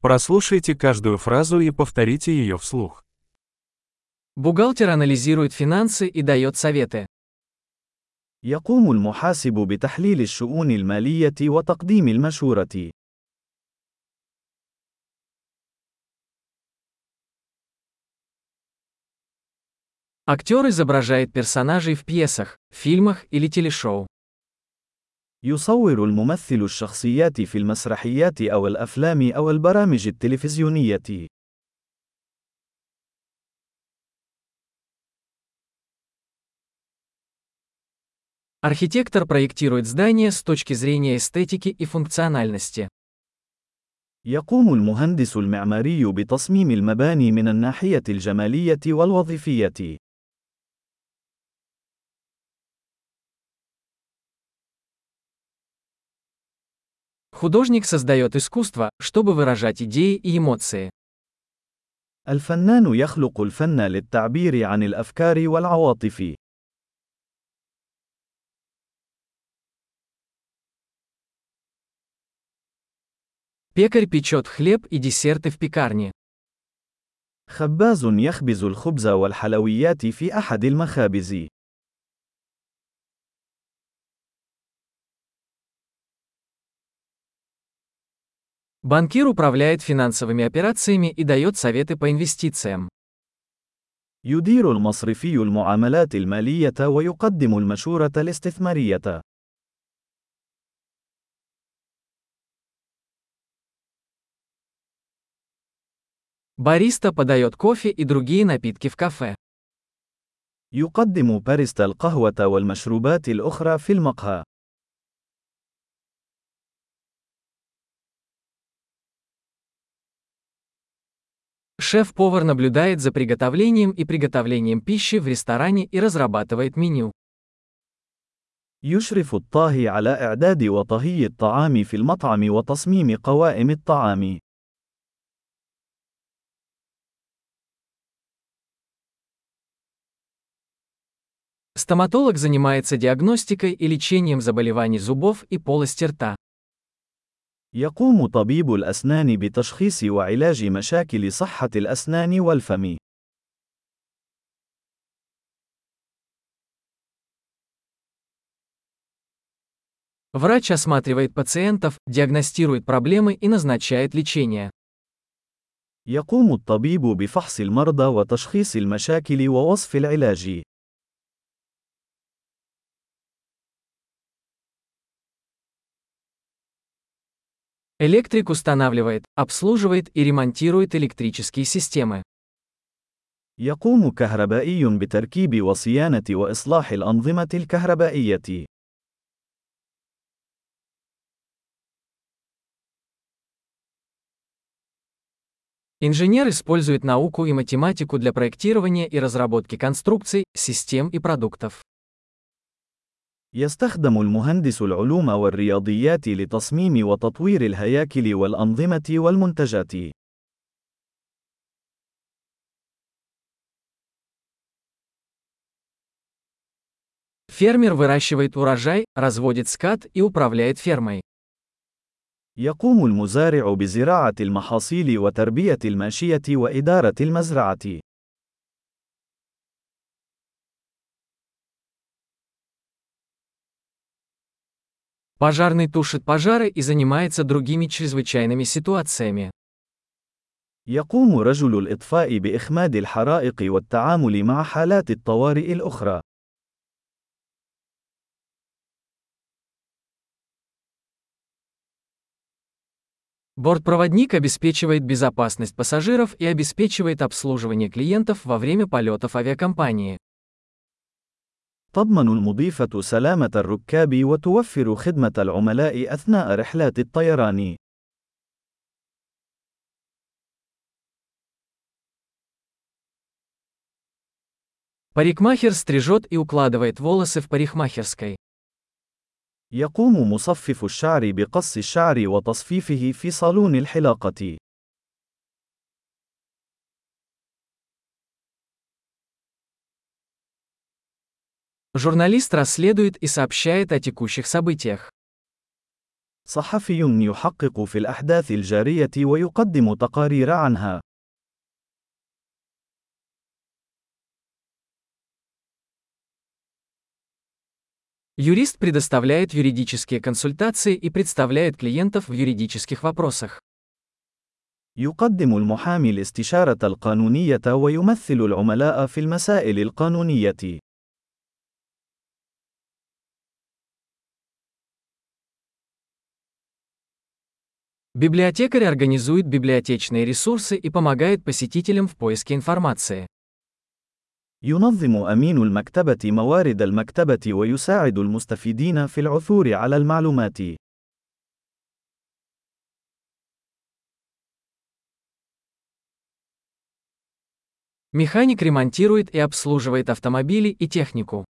Прослушайте каждую фразу и повторите ее вслух. Бухгалтер анализирует финансы и дает советы. يقوم المحاسب بتحليل الشؤون المالية وتقديم المشورة. Актер изображает персонажей в пьесах, фильмах или телешоу. يصور الممثل الشخصيات في المسرحيات أو الأفلام أو البرامج التلفزيونية. Архитектор проектирует здание с точки зрения эстетики и функциональности. يقوم المهندس المعماري بتصميم المباني من الناحية الجمالية والوظيفية. Художник создает искусство, чтобы выражать идеи и эмоции. الفنان يخلق الفن للتعبير عن الأفكار والعواطف. Пекарь печет хлеб и десерты в пекарне. خباز يخبز الخبز والحلويات في أحد المخابز. Банкир управляет финансовыми операциями и дает советы по инвестициям. يدير المصرفي المعاملات المالية ويقدم المشورة الاستثمارية. Бариста подает кофе и другие напитки в кафе. يقدم باريستا القهوة والمشروبات الأخرى في المقهى. Шеф-повар наблюдает за приготовлением и приготовлением пищи в ресторане и разрабатывает меню. يشرف الطاهي على إعداد وطهي الطعام في المطعم وتصميم قوائم الطعام. Стоматолог занимается диагностикой и лечением заболеваний зубов и полости рта. يقوم طبيب الأسنان بتشخيص وعلاج مشاكل صحة الأسنان والفم. Врач осматривает пациентов, диагностирует проблемы и назначает лечение. يقوم الطبيب بفحص المرضى وتشخيص المشاكل ووصف العلاج. Электрик устанавливает, обслуживает и ремонтирует электрические системы. يقوم كهربائي بتركيب وصيانة وإصلاح الأنظمة الكهربائية. Инженер использует науку и математику для проектирования и разработки конструкций, систем и продуктов. يستخدم المهندس العلوم والرياضيات لتصميم وتطوير الهياكل والأنظمة والمنتجات. Фермер выращивает урожай, разводит скот и управляет фермой. يقوم المزارع بزراعة المحاصيل وتربية الماشية وإدارة المزرعة. Пожарный тушит пожары и занимается другими чрезвычайными ситуациями. يقوم رجل الإطفاء بإخماد الحرائق والتعامل مع حالات الطوارئ الأخرى. Бортпроводник обеспечивает безопасность пассажиров и обеспечивает обслуживание клиентов во время полетов авиакомпании. تضمن المضيفة سلامة الركاب وتوفر خدمة العملاء أثناء رحلات الطيران. Парикмахер стрижет и укладывает волосы в парикмахерской. يقوم مصفف الشعر بقص الشعر وتصفيفه في صالون الحلاقة. Журналист расследует и сообщает о текущих событиях. صحفي يحقق في الأحداث الجارية ويقدم تقارير عنها. Юрист предоставляет юридические консультации и представляет клиентов в юридических вопросах. يقدم المحامي الاستشارة القانونية ويمثل العملاء في المسائل القانونية. Библиотекарь организует библиотечные ресурсы и помогает посетителям в поиске информации. ينظم أمين المكتبة موارد المكتبة ويساعد المستفيدين في العثور على المعلومات. Механик ремонтирует и обслуживает автомобили и технику.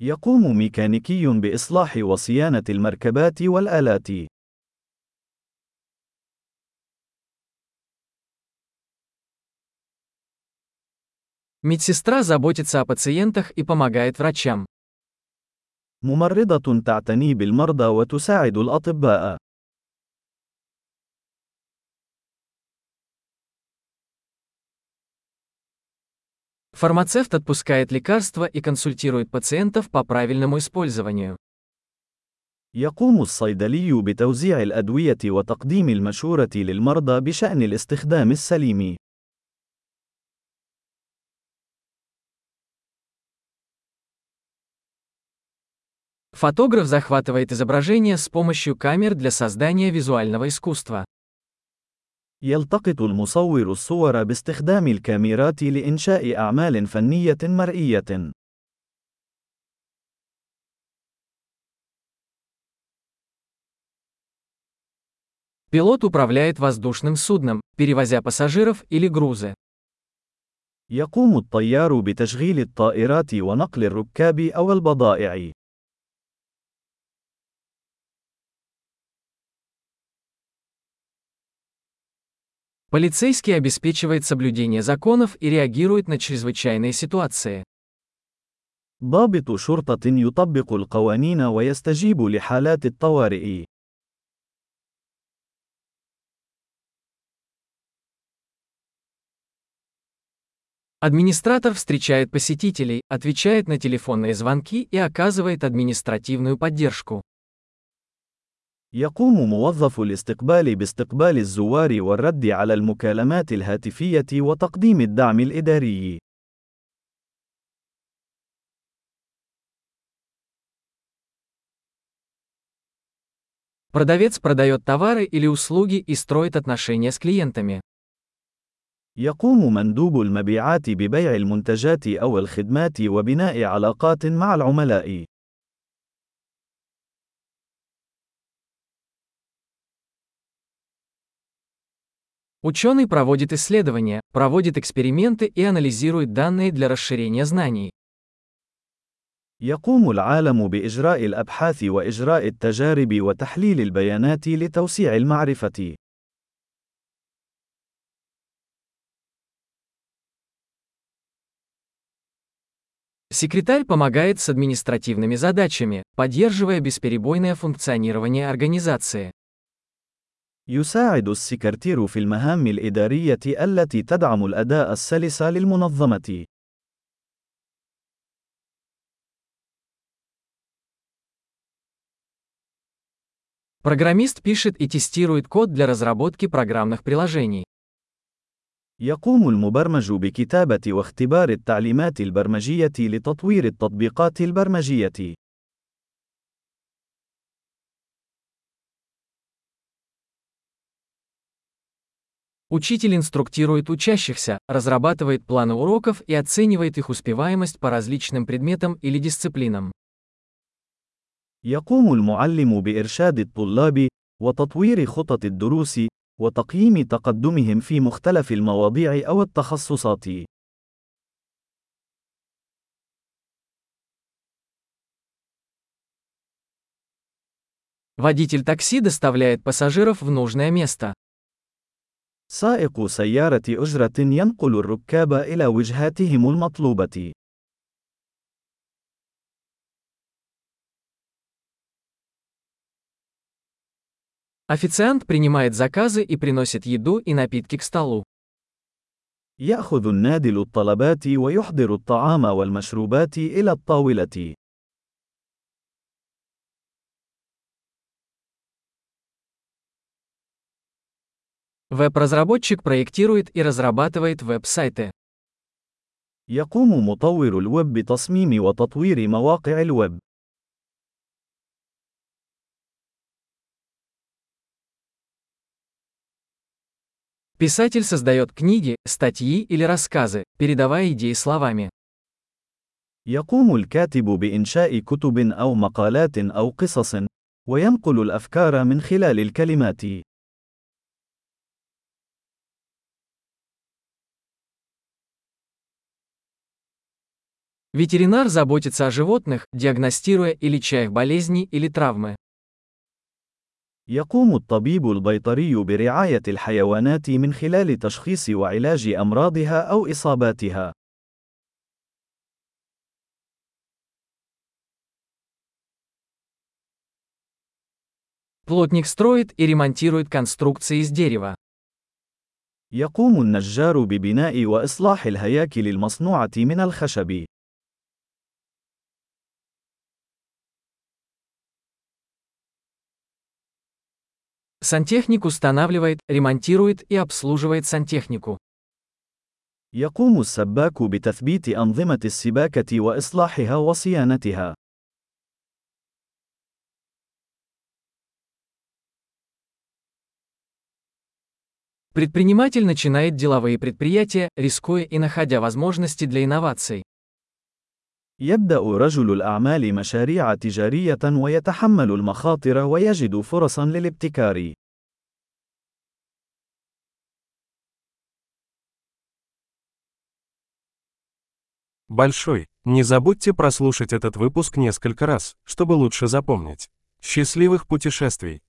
يقوم ميكانيكي بإصلاح وصيانة المركبات والآلات. Медсестра заботится о пациентах и помогает врачам. ممرضة تعتني بالمرضى وتساعد الأطباء. Фармацевт отпускает лекарства и консультирует пациентов по правильному использованию. يقوم الصيدلي بتوزيع الأدوية وتقديم المشورة للمرضى بشأن الاستخدام السليم. Фотограф захватывает изображение с помощью камер для создания визуального искусства. يلتقط المصور الصور باستخدام الكاميرات لإنشاء أعمال فنية مرئية. Пилот управляет воздушным судном, перевозя пассажиров или грузы. يقوم الطيار بتشغيل الطائرات ونقل الركاب أو البضائع. Полицейский обеспечивает соблюдение законов и реагирует на чрезвычайные ситуации. ضابط شرطة يطبق القوانين ويستجيب لحالات الطوارئ. Администратор встречает посетителей, отвечает на телефонные звонки и оказывает административную поддержку. يقوم موظف الاستقبال باستقبال الزوار والرد على المكالمات الهاتفية وتقديم الدعم الإداري. Продавец продает товары или услуги и строит отношения с клиентами. يقوم مندوب المبيعات ببيع المنتجات أو الخدمات وبناء علاقات مع العملاء. Ученый проводит исследования, проводит эксперименты и анализирует данные для расширения знаний. يقوم العالم بإجراء الأبحاث وإجراء التجارب وتحليل البيانات لتوسيع المعرفة. Секретарь помогает с административными задачами, поддерживая бесперебойное функционирование организации. يساعد السكرتير في المهام الإدارية التي تدعم الأداء السلس للمنظمة. Программист пишет и тестирует код для разработки программных приложений. يقوم المبرمج بكتابة واختبار التعليمات البرمجية لتطوير التطبيقات البرمجية. Учитель инструктирует учащихся, разрабатывает планы уроков и оценивает их успеваемость по различным предметам или дисциплинам. يقوم المعلم بإرشاد الطلاب وتطوير خطط الدروس وتقييم تقدمهم في مختلف المواضيع أو التخصصات. Водитель такси доставляет пассажиров в нужное место. سائق سيارة أجرة ينقل الركاب إلى وجهاتهم المطلوبة. Официант принимает заказы и приносит еду и напитки к столу. يأخذ النادل الطلبات ويحضر الطعام والمشروبات إلى الطاولة. Веб-разработчик проектирует и разрабатывает веб-сайты. يقوم مطور الويب بتصميم وتطوير مواقع الويب. Писатель создает книги, статьи или рассказы, передавая идеи словами. يقوم الكاتب بإنشاء كتب أو مقالات أو قصص، وينقل الأفكار من خلال الكلمات. Ветеринар заботится о животных, диагностируя и леча их болезни или травмы. يقوم الطبيب البيطري برعاية الحيوانات من خلال تشخيص وعلاج أمراضها أو إصاباتها. Плотник строит и ремонтирует конструкции из дерева. يقوم النجار ببناء وإصلاح الهياكل المصنوعة من الخشب. Сантехник устанавливает, ремонтирует и обслуживает сантехнику. يقوم السباك بتثبيت أنظمة السباكة وإصلاحها وصيانتها. Предприниматель начинает деловые предприятия, рискуя и находя возможности для инноваций. يبدأ رجل الأعمال مشاريع تجارية ويتحمل المخاطر ويجد فرصا للابتكار. Большой. Не забудьте прослушать этот выпуск несколько раз, чтобы лучше запомнить. Счастливых путешествий!